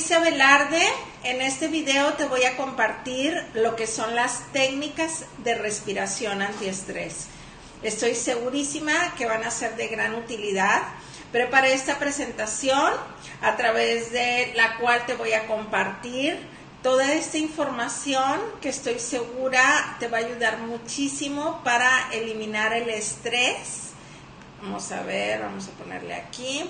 Alicia Velarde, en este video te voy a compartir lo que son las técnicas de respiración antiestrés. Estoy segurísima que van a ser de gran utilidad. Preparé esta presentación a través de la cual te voy a compartir toda esta información que estoy segura te va a ayudar muchísimo para eliminar el estrés. Vamos a ver, vamos a ponerle aquí.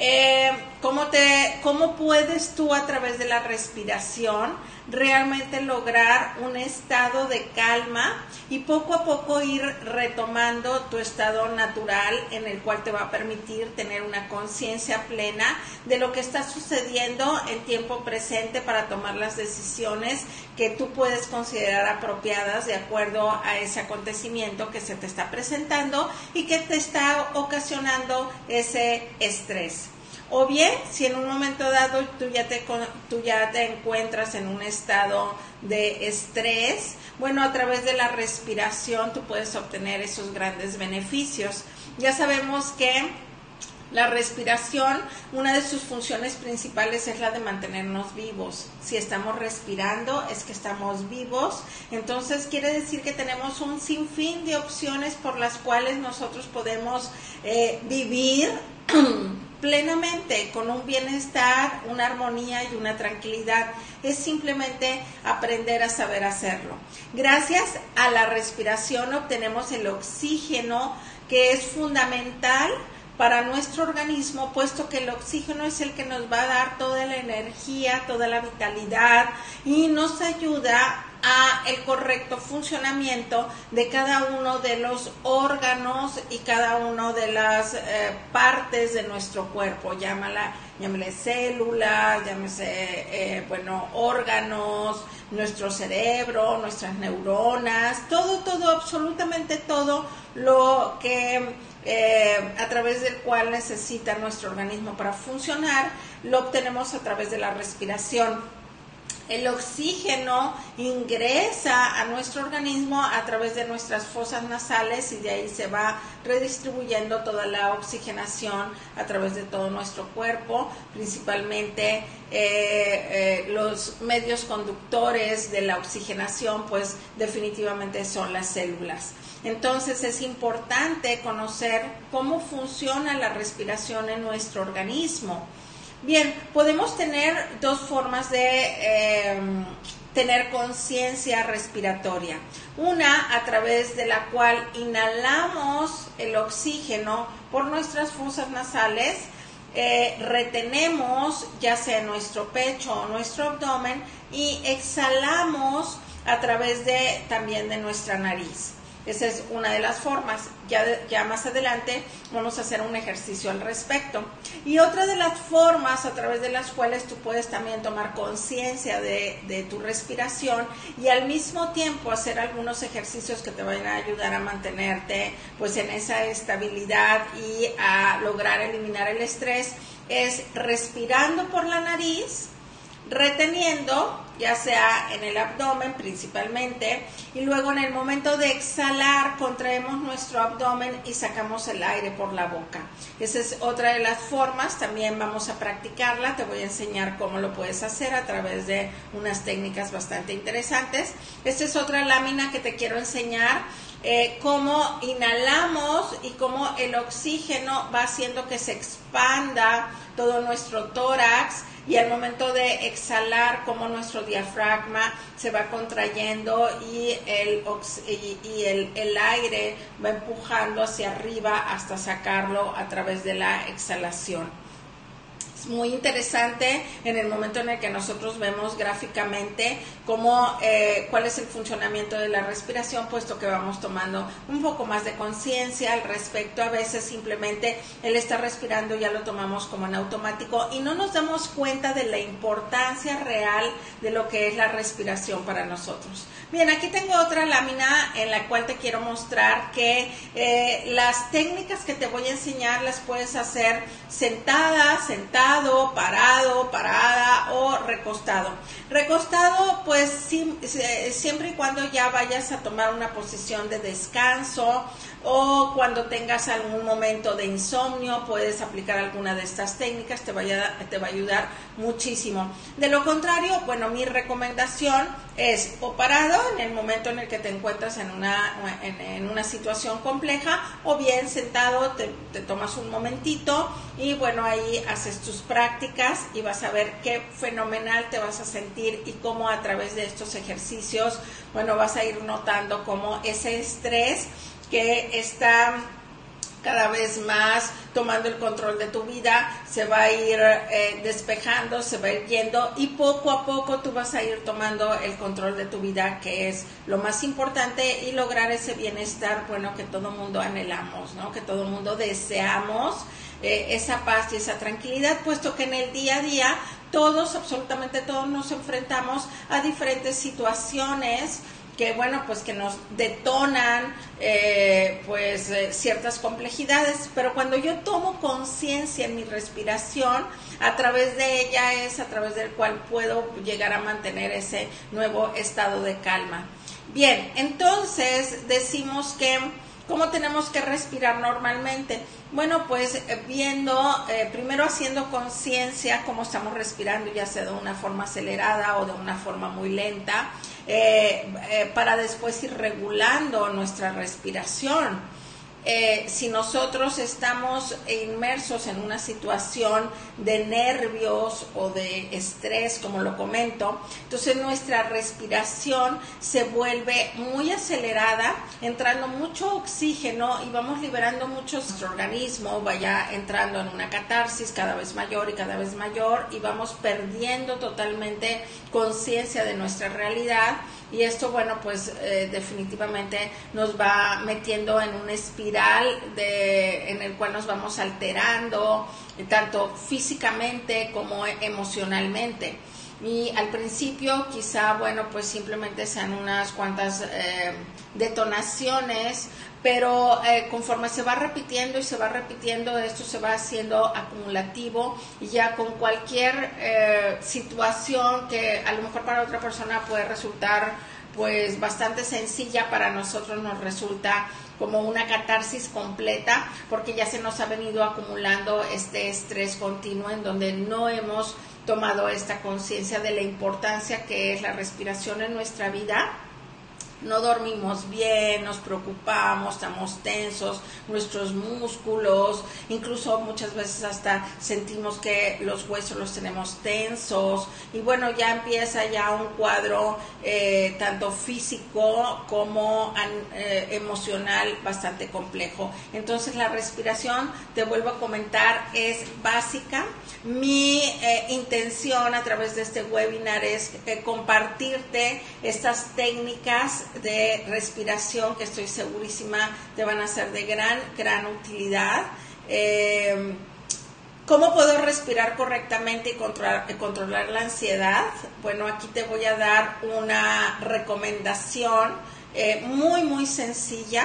Eh, ¿cómo, te, ¿Cómo puedes tú a través de la respiración realmente lograr un estado de calma y poco a poco ir retomando tu estado natural en el cual te va a permitir tener una conciencia plena de lo que está sucediendo en tiempo presente para tomar las decisiones que tú puedes considerar apropiadas de acuerdo a ese acontecimiento que se te está presentando y que te está ocasionando ese estrés. O bien, si en un momento dado tú ya te, tú ya te encuentras en un estado de estrés, bueno, a través de la respiración tú puedes obtener esos grandes beneficios. Ya sabemos que la respiración, una de sus funciones principales es la de mantenernos vivos. Si estamos respirando es que estamos vivos. Entonces quiere decir que tenemos un sinfín de opciones por las cuales nosotros podemos eh, vivir plenamente con un bienestar, una armonía y una tranquilidad. Es simplemente aprender a saber hacerlo. Gracias a la respiración obtenemos el oxígeno que es fundamental para nuestro organismo, puesto que el oxígeno es el que nos va a dar toda la energía, toda la vitalidad y nos ayuda a el correcto funcionamiento de cada uno de los órganos y cada una de las eh, partes de nuestro cuerpo, llámala, llámale células, llámese, eh, bueno, órganos, nuestro cerebro, nuestras neuronas, todo, todo, absolutamente todo lo que eh, a través del cual necesita nuestro organismo para funcionar, lo obtenemos a través de la respiración el oxígeno ingresa a nuestro organismo a través de nuestras fosas nasales y de ahí se va redistribuyendo toda la oxigenación a través de todo nuestro cuerpo, principalmente eh, eh, los medios conductores de la oxigenación, pues definitivamente son las células. Entonces es importante conocer cómo funciona la respiración en nuestro organismo. Bien, podemos tener dos formas de em, tener conciencia respiratoria. Una a través de la cual inhalamos el oxígeno por nuestras fosas nasales, eh, retenemos ya sea nuestro pecho o nuestro abdomen y exhalamos a través de también de nuestra nariz. Esa es una de las formas. Ya, ya más adelante vamos a hacer un ejercicio al respecto. Y otra de las formas a través de las cuales tú puedes también tomar conciencia de, de tu respiración y al mismo tiempo hacer algunos ejercicios que te van a ayudar a mantenerte pues en esa estabilidad y a lograr eliminar el estrés es respirando por la nariz reteniendo, ya sea en el abdomen principalmente, y luego en el momento de exhalar contraemos nuestro abdomen y sacamos el aire por la boca. Esa es otra de las formas, también vamos a practicarla, te voy a enseñar cómo lo puedes hacer a través de unas técnicas bastante interesantes. Esta es otra lámina que te quiero enseñar. Eh, cómo inhalamos y cómo el oxígeno va haciendo que se expanda todo nuestro tórax y al momento de exhalar como nuestro diafragma se va contrayendo y el, y, el, el, aire va empujando hacia arriba hasta sacarlo a través de la exhalación. Es muy interesante en el momento en el que nosotros vemos gráficamente cómo, eh, cuál es el funcionamiento de la respiración, puesto que vamos tomando un poco más de conciencia al respecto. A veces simplemente el estar respirando ya lo tomamos como en automático y no nos damos cuenta de la importancia real de lo que es la respiración para nosotros. Bien, aquí tengo otra lámina en la cual te quiero mostrar que eh, las técnicas que te voy a enseñar las puedes hacer sentada, parado, parada o recostado. Recostado, pues siempre y cuando ya vayas a tomar una posición de descanso o cuando tengas algún momento de insomnio, puedes aplicar alguna de estas técnicas, te, te va a ayudar muchísimo. De lo contrario, bueno, mi recomendación es o parado en el momento en el que te encuentras en una, en, una situación compleja o bien sentado, te, te tomas un momentito y bueno, ahí haces tus prácticas y vas a ver qué fenomenal te vas a sentir y cómo a través de estos ejercicios, bueno, vas a ir notando cómo ese estrés que está cada vez más tomando el control de tu vida, se va a ir eh, despejando, se va a ir yendo y poco a poco tú vas a ir tomando el control de tu vida, que es lo más importante y lograr ese bienestar, bueno, que todo mundo anhelamos, ¿no? Que todo mundo deseamos eh, esa paz y esa tranquilidad, puesto que en el día a día todos, absolutamente todos nos enfrentamos a diferentes situaciones, que bueno, pues que nos detonan eh, pues eh, ciertas complejidades, pero cuando yo tomo conciencia en mi respiración, a través de ella es a través del cual puedo llegar a mantener ese nuevo estado de calma. Bien, entonces decimos que ¿Cómo tenemos que respirar normalmente? Bueno, pues eh, viendo, primero haciendo conciencia cómo estamos respirando, ya sea de una forma acelerada o de una forma muy lenta. Eh, eh, para después ir regulando nuestra respiración. Eh, si nosotros estamos inmersos en una situación de nervios o de estrés, como lo comento, entonces nuestra respiración se vuelve muy acelerada, entrando mucho oxígeno y vamos liberando mucho nuestro organismo, vaya entrando en una catarsis cada vez mayor y cada vez mayor y vamos perdiendo totalmente conciencia de nuestra realidad y esto, bueno, pues eh, definitivamente nos va metiendo en una espiral de, en el cual nos vamos alterando, tanto físicamente como emocionalmente. Y al principio quizá, bueno, pues simplemente sean unas cuantas eh, detonaciones, pero eh, conforme se va repitiendo y se va repitiendo, esto se va haciendo acumulativo y ya con cualquier eh, situación que a lo mejor para otra persona puede resultar pues bastante sencilla, para nosotros nos resulta como una catarsis completa porque ya se nos ha venido acumulando este estrés continuo en donde no hemos tomado esta conciencia de la importancia que es la respiración en nuestra vida no dormimos bien, nos preocupamos, estamos tensos, nuestros músculos, incluso muchas veces hasta sentimos que los huesos los tenemos tensos y bueno, ya empieza ya un cuadro eh, tanto físico como eh, emocional bastante complejo. Entonces la respiración, te vuelvo a comentar, es básica. Mi eh, intención a través de este webinar es compartirte estas técnicas de respiración que estoy segurísima te van a ser de gran, gran utilidad. Eh, ¿Cómo puedo respirar correctamente y controlar, controlar, la ansiedad? Bueno, aquí te voy a dar una recomendación eh, muy, muy sencilla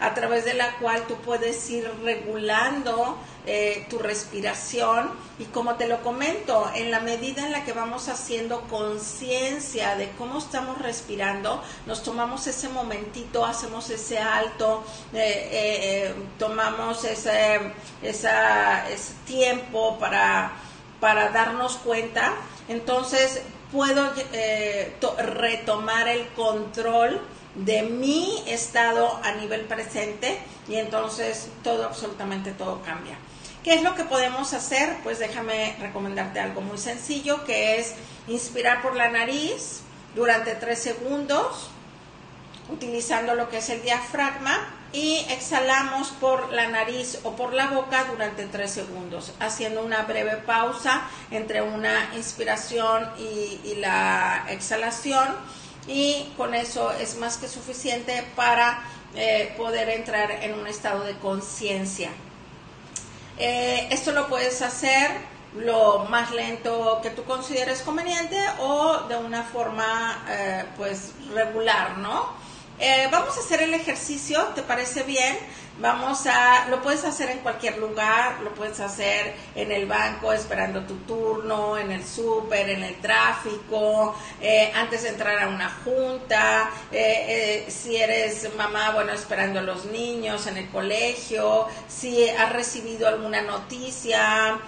a través de la cual tú puedes ir regulando eh, tu respiración. Y como te lo comento, en la medida en la que vamos haciendo conciencia de cómo estamos respirando, nos tomamos ese momentito, hacemos ese alto, eh, eh, tomamos ese, ese tiempo para, para darnos cuenta, entonces puedo retomar el control de mi estado a nivel presente y entonces todo, absolutamente todo cambia. ¿Qué es lo que podemos hacer? Pues déjame recomendarte algo muy sencillo, que es inspirar por la nariz durante tres segundos, utilizando lo que es el diafragma, y exhalamos por la nariz o por la boca durante 3 segundos, haciendo una breve pausa entre una inspiración y, la exhalación y con eso es más que suficiente para eh, poder entrar en un estado de conciencia. Eh, esto lo puedes hacer lo más lento que tú consideres conveniente o de una forma eh, pues regular, ¿no? Vamos a hacer el ejercicio, ¿te parece bien? Vamos a, lo puedes hacer en cualquier lugar, lo puedes hacer en el banco esperando tu turno, en el súper, en el tráfico, eh, antes de entrar a una junta, eh, si eres mamá, bueno, esperando a los niños en el colegio, si has recibido alguna noticia,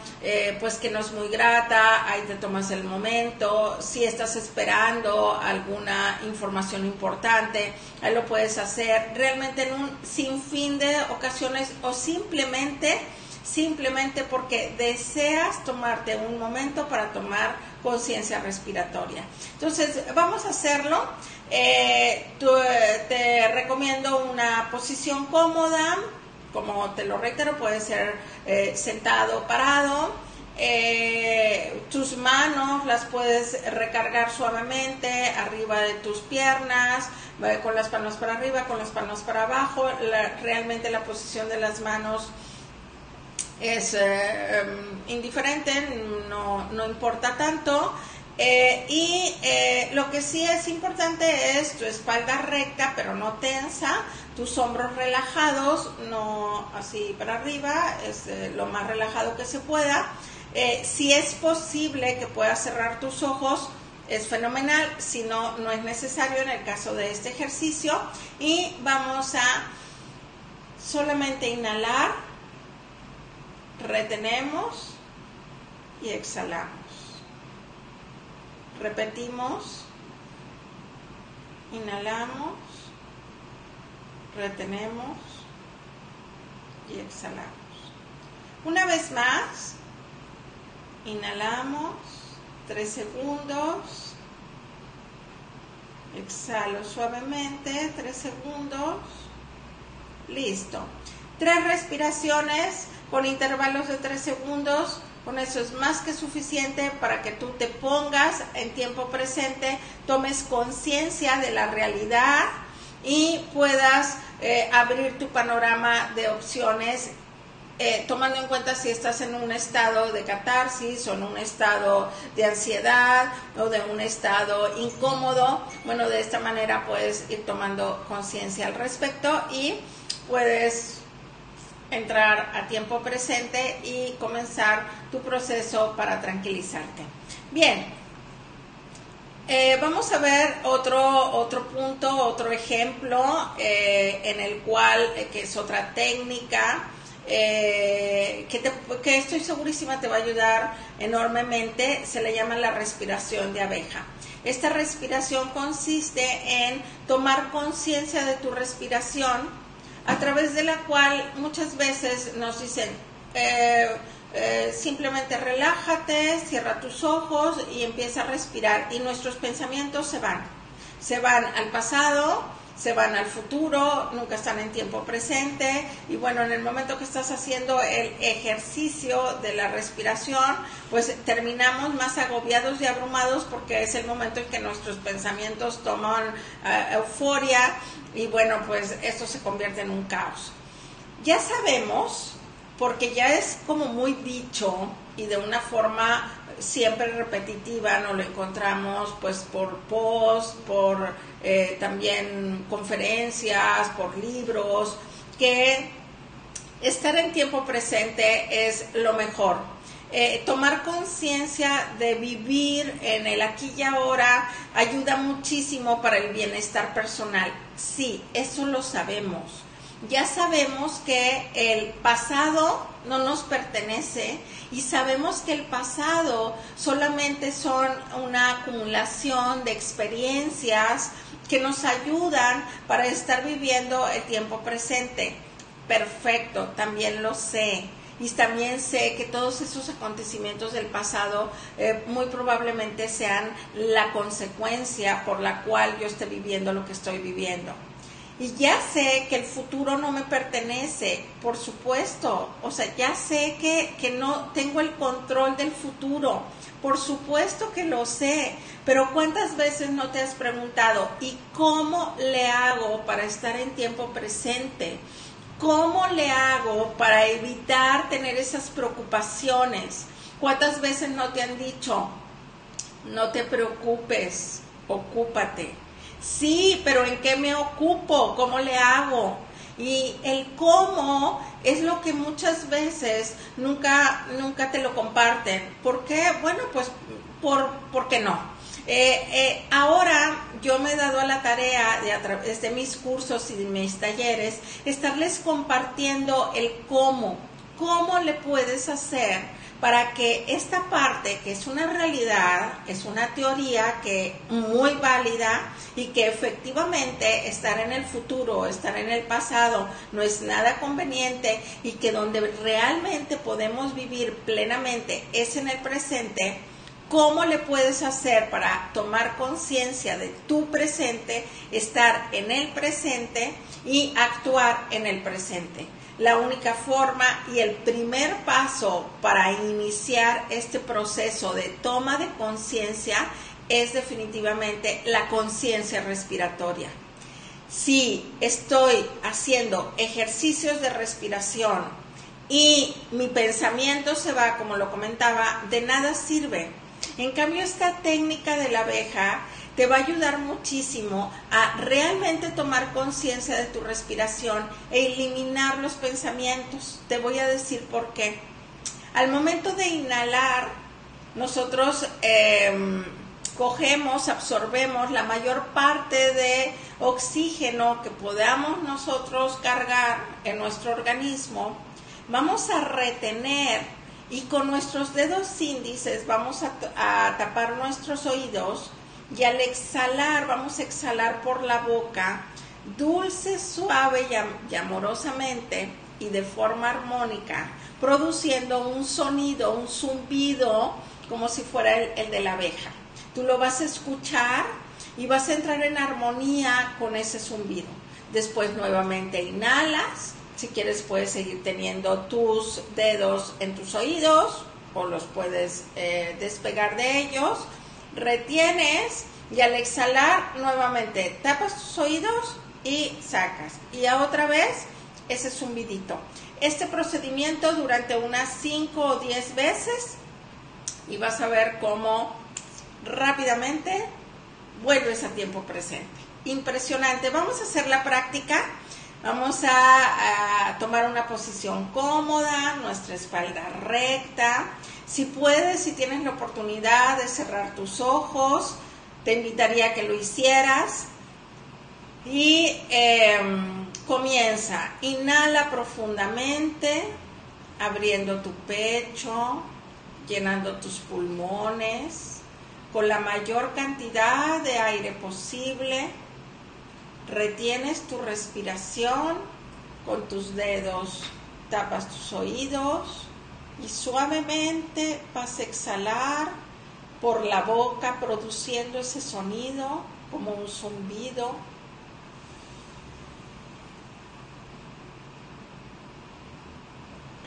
pues que no es muy grata, ahí te tomas el momento, si estás esperando alguna información importante, ahí lo puedes hacer realmente en un sinfín de ocasiones o simplemente simplemente porque deseas tomarte un momento para tomar conciencia respiratoria. Entonces, vamos a hacerlo. Eh, te recomiendo una posición cómoda, como te lo reitero, puede ser eh, sentado, parado. Eh, tus manos las puedes recargar suavemente arriba de tus piernas con las palmas para arriba, con las palmas para abajo. realmente la posición de las manos es eh, em, indiferente, no, no, importa tanto. Eh, y eh, lo que sí es importante es tu espalda recta, pero no tensa, tus hombros relajados, no así para arriba, es lo más relajado que se pueda. si es posible que puedas cerrar tus ojos, es fenomenal, si no, no es necesario en el caso de este ejercicio. Y vamos a solamente inhalar, retenemos y exhalamos. Repetimos, inhalamos, retenemos y exhalamos. Una vez más, inhalamos 3 segundos. Exhalo suavemente, 3 segundos. Listo. Tres respiraciones con intervalos de 3 segundos. Con eso es más que suficiente para que tú te pongas en tiempo presente, tomes conciencia de la realidad y puedas eh, abrir tu panorama de opciones eh, tomando en cuenta si estás en un estado de catarsis o en un estado de ansiedad o de un estado incómodo, bueno, de esta manera puedes ir tomando conciencia al respecto y puedes entrar a tiempo presente y comenzar tu proceso para tranquilizarte. Bien, eh, vamos a ver otro, otro punto, otro ejemplo eh, en el cual, que es otra técnica eh, que, que estoy segurísima te va a ayudar enormemente, se le llama la respiración de abeja. Esta respiración consiste en tomar conciencia de tu respiración, a través de la cual muchas veces nos dicen, eh, eh, simplemente relájate, cierra tus ojos y empieza a respirar y nuestros pensamientos se van. Se van al pasado, se van al futuro, nunca están en tiempo presente y bueno, en el momento que estás haciendo el ejercicio de la respiración, pues terminamos más agobiados y abrumados porque es el momento en que nuestros pensamientos toman eh, euforia y bueno, pues esto se convierte en un caos. Ya sabemos, porque ya es como muy dicho y de una forma siempre repetitiva, nos lo encontramos pues por post, por eh, también conferencias, por libros, que estar en tiempo presente es lo mejor. Eh, tomar conciencia de vivir en el aquí y ahora ayuda muchísimo para el bienestar personal. Sí, eso lo sabemos ya sabemos que el pasado no nos pertenece y sabemos que el pasado solamente son una acumulación de experiencias que nos ayudan para estar viviendo el tiempo presente. Perfecto, también lo sé. Y también sé que todos esos acontecimientos del pasado eh, muy probablemente sean la consecuencia por la cual yo esté viviendo lo que estoy viviendo. Y ya sé que el futuro no me pertenece, por supuesto. O sea, ya sé que, que no tengo el control del futuro. Por supuesto que lo sé. Pero ¿cuántas veces no te has preguntado, ¿y cómo le hago para estar en tiempo presente? ¿Cómo le hago para evitar tener esas preocupaciones? ¿Cuántas veces no te han dicho, no te preocupes, ocúpate? Sí, pero ¿en qué me ocupo? ¿Cómo le hago? Y el cómo es lo que muchas veces nunca, nunca te lo comparten. ¿Por qué? Bueno, pues por, ¿por qué no? Eh, eh, ahora yo me he dado a la tarea de a través de mis cursos y de mis talleres estarles compartiendo el cómo, cómo le puedes hacer para que esta parte, que es una realidad, es una teoría que muy válida y que efectivamente estar en el futuro, estar en el pasado no es nada conveniente y que donde realmente podemos vivir plenamente es en el presente, ¿cómo le puedes hacer para tomar conciencia de tu presente, estar en el presente y actuar en el presente? La única forma y el primer paso para iniciar este proceso de toma de conciencia es definitivamente la conciencia respiratoria. Si estoy haciendo ejercicios de respiración y mi pensamiento se va, como lo comentaba, de nada sirve. En cambio, esta técnica de la abeja te va a ayudar muchísimo a realmente tomar conciencia de tu respiración e eliminar los pensamientos. Te voy a decir por qué. Al momento de inhalar, nosotros em, cogemos, absorbemos la mayor parte de oxígeno que podamos nosotros cargar en nuestro organismo. Vamos a retener y con nuestros dedos índices vamos a tapar nuestros oídos y al exhalar vamos a exhalar por la boca dulce, suave y, amorosamente y de forma armónica, produciendo un sonido, un zumbido como si fuera el, el de la abeja. Tú lo vas a escuchar y vas a entrar en armonía con ese zumbido. Después nuevamente inhalas, si quieres puedes seguir teniendo tus dedos en tus oídos o los puedes eh, despegar de ellos retienes y al exhalar nuevamente tapas tus oídos y sacas. Y a otra vez ese zumbidito. Este procedimiento durante unas 5 o 10 veces y vas a ver cómo rápidamente vuelves a tiempo presente. Impresionante. Vamos a hacer la práctica. Vamos a, a tomar una posición cómoda, nuestra espalda recta si puedes, si tienes la oportunidad de cerrar tus ojos, te invitaría a que lo hicieras. Y em, comienza, inhala profundamente, abriendo tu pecho, llenando tus pulmones con la mayor cantidad de aire posible. Retienes tu respiración con tus dedos, tapas tus oídos y suavemente vas a exhalar por la boca produciendo ese sonido como un zumbido.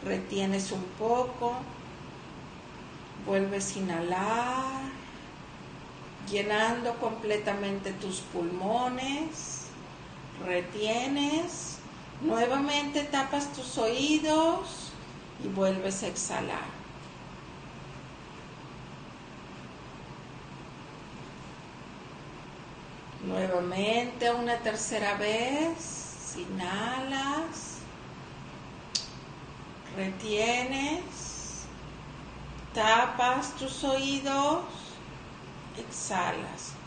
Retienes un poco, vuelves a inhalar, llenando completamente tus pulmones, retienes, nuevamente tapas tus oídos y vuelves a exhalar. Nuevamente una tercera vez, inhalas, retienes, tapas tus oídos, exhalas.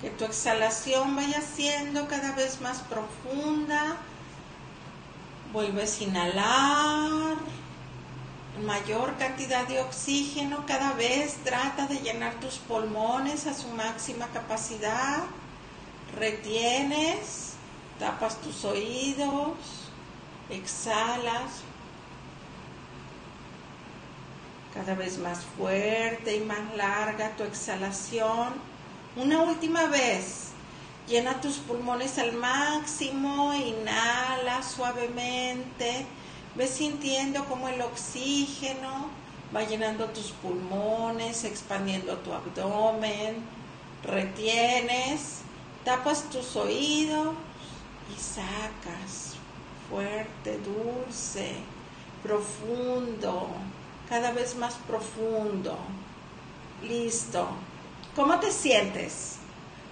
Que tu exhalación vaya siendo cada vez más profunda. Vuelves a inhalar mayor cantidad de oxígeno, cada vez trata de llenar tus pulmones a su máxima capacidad. Retienes, tapas tus oídos, exhalas cada vez más fuerte y más larga tu exhalación Una última vez. Llena tus pulmones al máximo, inhala suavemente, ve sintiendo como el oxígeno va llenando tus pulmones, expandiendo tu abdomen, retienes, tapas tus oídos y sacas fuerte, dulce, profundo, cada vez más profundo. Listo. ¿Cómo te sientes?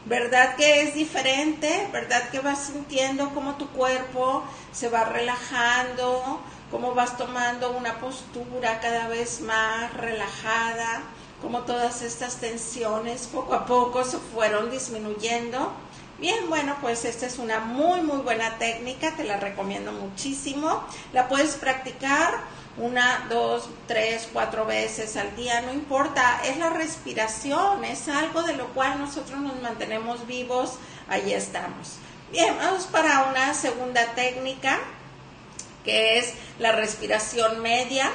¿Verdad que es diferente? ¿Verdad que vas sintiendo cómo tu cuerpo se va relajando? ¿Cómo vas tomando una postura cada vez más relajada? ¿Cómo todas estas tensiones poco a poco se fueron disminuyendo? Bien, bueno, pues esta es una muy, muy buena técnica, te la recomiendo muchísimo. La puedes practicar una, dos, tres, cuatro veces al día, no importa, es la respiración, es algo de lo cual nosotros nos mantenemos vivos, ahí estamos. Bien, vamos para una segunda técnica, que es la respiración media.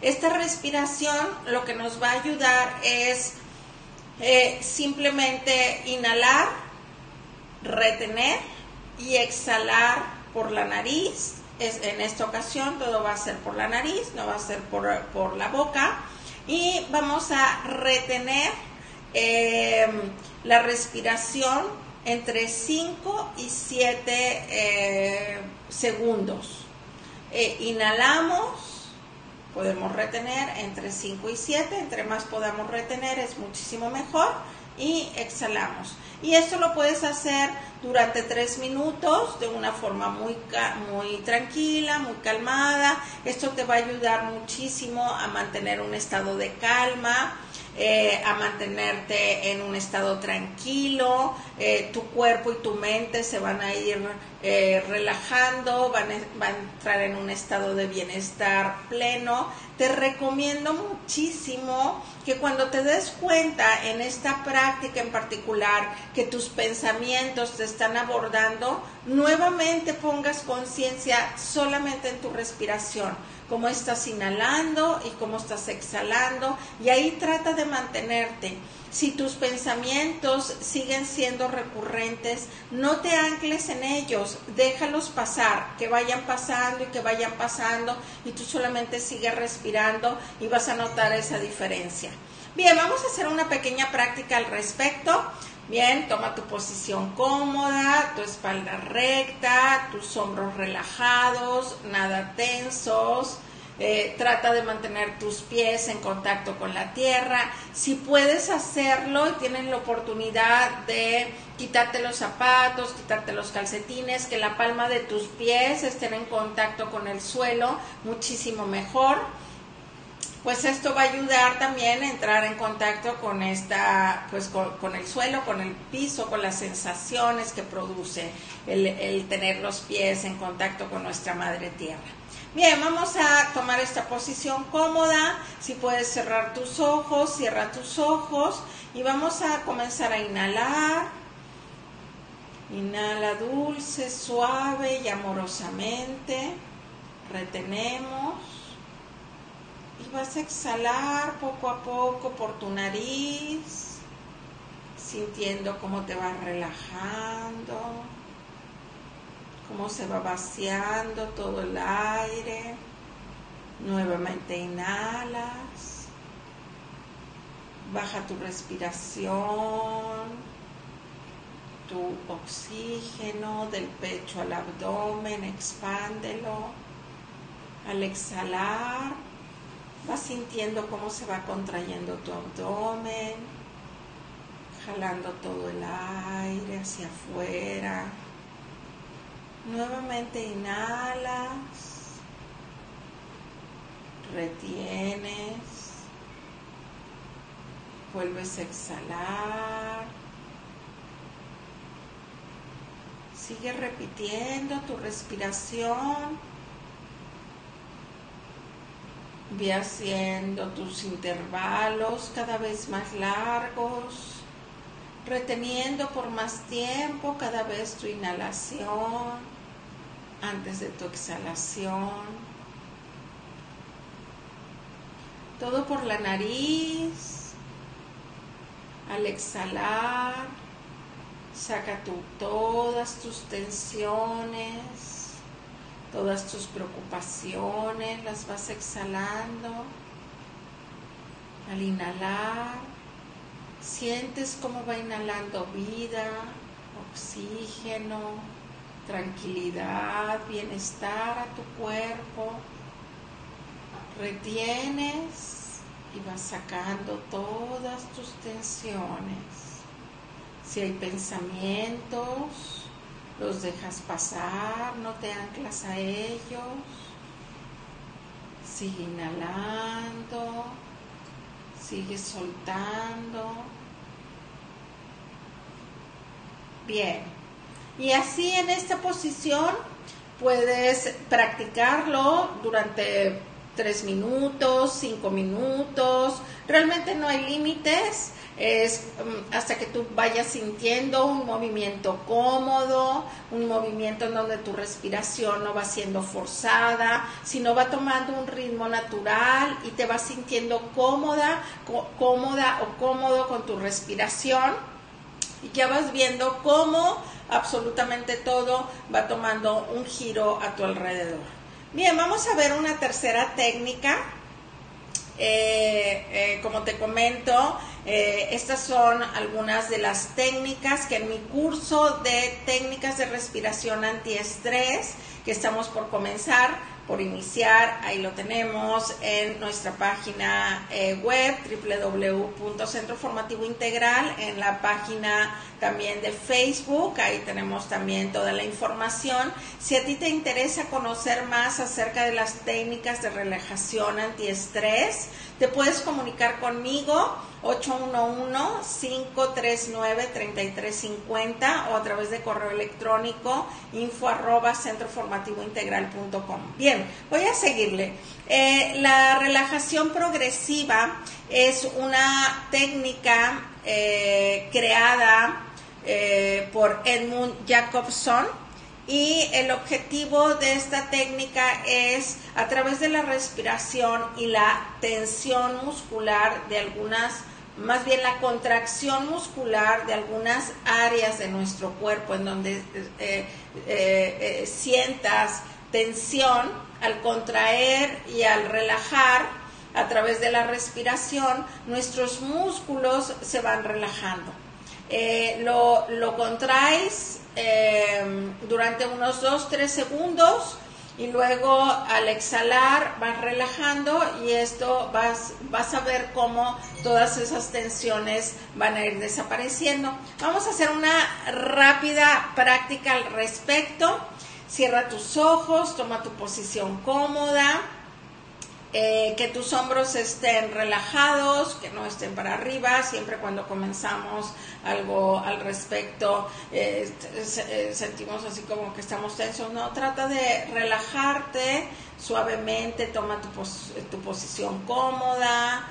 Esta respiración lo que nos va a ayudar es eh, simplemente inhalar, retener y exhalar por la nariz en esta ocasión todo va a ser por la nariz, no va a ser por, la boca. Y vamos a retener em, la respiración entre 5 y 7 eh, segundos. Eh, inhalamos, podemos retener entre 5 y 7, entre más podamos retener es muchísimo mejor y exhalamos. Y esto lo puedes hacer durante tres minutos de una forma muy, muy tranquila, muy calmada. Esto te va a ayudar muchísimo a mantener un estado de calma, eh, a mantenerte en un estado tranquilo, eh, tu cuerpo y tu mente se van a ir eh, relajando, van van a entrar en un estado de bienestar pleno. Te recomiendo muchísimo que cuando te des cuenta en esta práctica en particular que tus pensamientos te están abordando, nuevamente pongas conciencia solamente en tu respiración cómo estás inhalando y cómo estás exhalando y ahí trata de mantenerte. Si tus pensamientos siguen siendo recurrentes, no te ancles en ellos, déjalos pasar, que vayan pasando y que vayan pasando y tú solamente sigues respirando y vas a notar esa diferencia. Bien, vamos a hacer una pequeña práctica al respecto. Bien, toma tu posición cómoda, tu espalda recta, tus hombros relajados, nada tensos. Eh, trata de mantener tus pies en contacto con la tierra. Si puedes hacerlo y tienes la oportunidad de quitarte los zapatos, quitarte los calcetines, que la palma de tus pies estén en contacto con el suelo, muchísimo mejor pues esto va a ayudar también a entrar en contacto con esta, pues con, el suelo, con el piso, con las sensaciones que produce el, el, tener los pies en contacto con nuestra madre tierra. Bien, vamos a tomar esta posición cómoda. Si puedes cerrar tus ojos, cierra tus ojos y vamos a comenzar a inhalar. Inhala dulce, suave y amorosamente. Retenemos y vas a exhalar poco a poco por tu nariz, sintiendo cómo te vas relajando, cómo se va vaciando todo el aire. Nuevamente inhalas, baja tu respiración, tu oxígeno del pecho al abdomen, expándelo. Al exhalar, Vas sintiendo cómo se va contrayendo tu abdomen, jalando todo el aire hacia afuera. Nuevamente inhalas, retienes, vuelves a exhalar. Sigue repitiendo tu respiración Ve haciendo tus intervalos cada vez más largos, reteniendo por más tiempo cada vez tu inhalación antes de tu exhalación. Todo por la nariz, Al exhalar, saca tú todas tus tensiones, todas tus preocupaciones, las vas exhalando. Al inhalar, sientes cómo va inhalando vida, oxígeno, tranquilidad, bienestar a tu cuerpo. Retienes y vas sacando todas tus tensiones. Si hay pensamientos, los dejas pasar, no te anclas a ellos. Sigue inhalando, sigue soltando. Bien. Y así en esta posición puedes practicarlo durante tres minutos, cinco minutos. Realmente no hay límites. Es um, hasta que tú vayas sintiendo un movimiento cómodo, un movimiento en donde tu respiración no va siendo forzada, sino va tomando un ritmo natural y te vas sintiendo cómoda, cómoda o cómodo con tu respiración y ya vas viendo cómo absolutamente todo va tomando un giro a tu alrededor. Bien, vamos a ver una tercera técnica. Eh, eh, como te comento, eh, estas son algunas de las técnicas que en mi curso de técnicas de respiración antiestrés, que estamos por comenzar, por iniciar, ahí lo tenemos en nuestra página eh, web www.centro formativo integral, en la página también de Facebook, ahí tenemos también toda la información. Si a ti te interesa conocer más acerca de las técnicas de relajación antiestrés, te puedes comunicar conmigo 811-539-3350 o a través de correo electrónico info arroba centroformativointegral.com. Bien, voy a seguirle. Eh, la relajación progresiva es una técnica eh, creada eh, por Edmund Jacobson y el objetivo de esta técnica es a través de la respiración y la tensión muscular de algunas más bien la contracción muscular de algunas áreas de nuestro cuerpo en donde sientas tensión al contraer y al relajar a través de la respiración, nuestros músculos se van relajando. lo, lo, contraes durante unos 2-3 segundos y luego al exhalar vas relajando y esto vas, vas a ver cómo todas esas tensiones van a ir desapareciendo. Vamos a hacer una rápida práctica al respecto. Cierra tus ojos, toma tu posición cómoda. Eh, que tus hombros estén relajados, que no estén para arriba, siempre cuando comenzamos algo al respecto eh, eh, sentimos así como que estamos tensos, no, trata de relajarte suavemente, toma tu, tu posición cómoda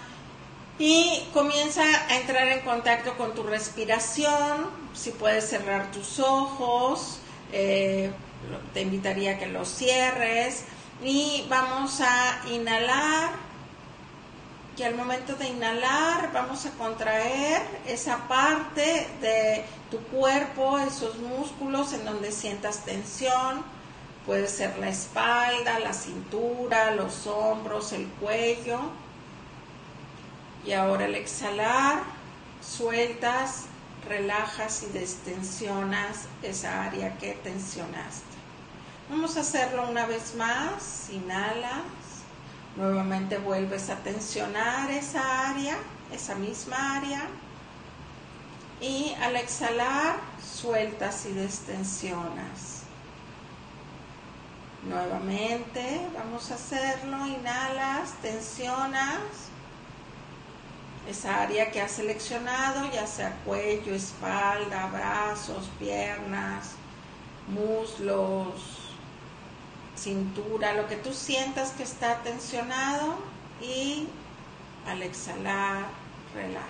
y comienza a entrar en contacto con tu respiración, si puedes cerrar tus ojos, te invitaría a que los cierres y vamos a inhalar y al momento de inhalar vamos a contraer esa parte de tu cuerpo, esos músculos en donde sientas tensión. Puede ser la espalda, la cintura, los hombros, el cuello. Y ahora al exhalar, sueltas, relajas y destensionas esa área que tensionaste. Vamos a hacerlo una vez más. Inhalas. Nuevamente vuelves a tensionar esa área, esa misma área. Y al exhalar, sueltas y destensionas. Nuevamente, vamos a hacerlo. Inhalas, tensionas esa área que has seleccionado, ya sea cuello, espalda, brazos, piernas, muslos, cintura, lo que tú sientas que está tensionado y al exhalar relajas.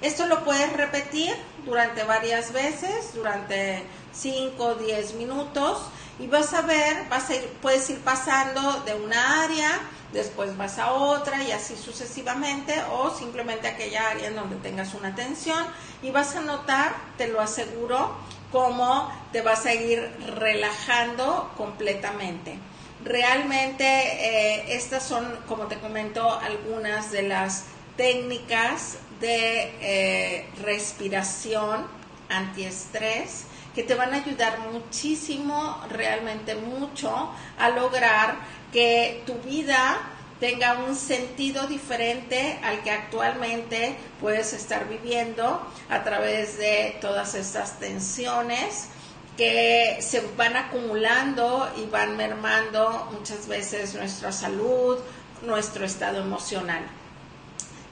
Esto lo puedes repetir durante varias veces, durante 5 o 10 minutos y vas a ver, vas a ir, puedes ir pasando de una área después vas a otra y así sucesivamente o simplemente aquella área en donde tengas una tensión y vas a notar, te lo aseguro, cómo te vas a ir relajando completamente. Realmente eh, estas son, como te comento, algunas de las técnicas de eh, respiración antiestrés que te van a ayudar muchísimo, realmente mucho, a lograr que tu vida tenga un sentido diferente al que actualmente puedes estar viviendo a través de todas estas tensiones que se van acumulando y van mermando muchas veces nuestra salud, nuestro estado emocional.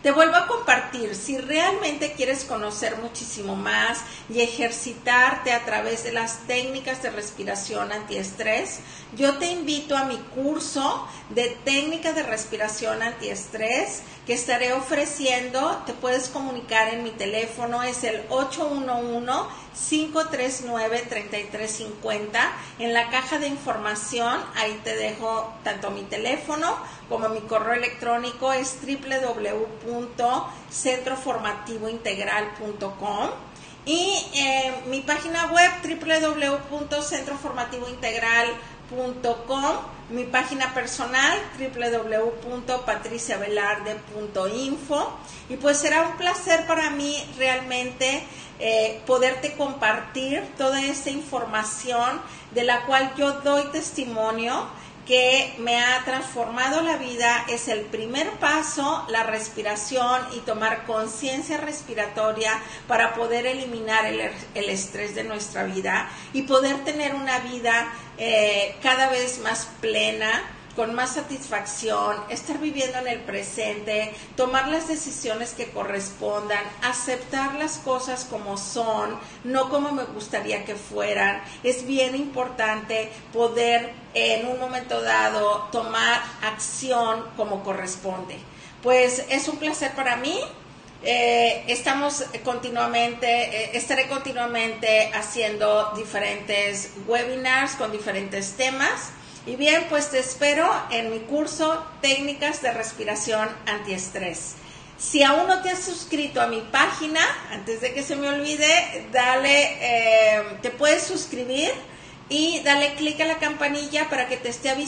Te vuelvo a compartir, si realmente quieres conocer muchísimo más y ejercitarte a través de las técnicas de respiración antiestrés, yo te invito a mi curso de técnicas de respiración antiestrés que estaré ofreciendo. Te puedes comunicar en mi teléfono, es el 811-539-3350. En la caja de información, ahí te dejo tanto mi teléfono como mi correo electrónico, es www.centroformativointegral.com. Y eh, mi página web www.centroformativointegral.com, mi página personal www.patriciavelarde.info y pues será un placer para mí realmente eh, poderte compartir toda esta información de la cual yo doy testimonio que me ha transformado la vida es el primer paso, la respiración y tomar conciencia respiratoria para poder eliminar el, el, estrés de nuestra vida y poder tener una vida eh, cada vez más plena, con más satisfacción, estar viviendo en el presente, tomar las decisiones que correspondan, aceptar las cosas como son, no como me gustaría que fueran. Es bien importante poder en un momento dado tomar acción como corresponde. Pues es un placer para mí. Eh, estamos continuamente, eh, estaré continuamente haciendo diferentes webinars con diferentes temas y bien, pues te espero en mi curso Técnicas de Respiración Antiestrés. Si aún no te has suscrito a mi página, antes de que se me olvide, dale, eh, te puedes suscribir y dale clic a la campanilla para que te esté avisando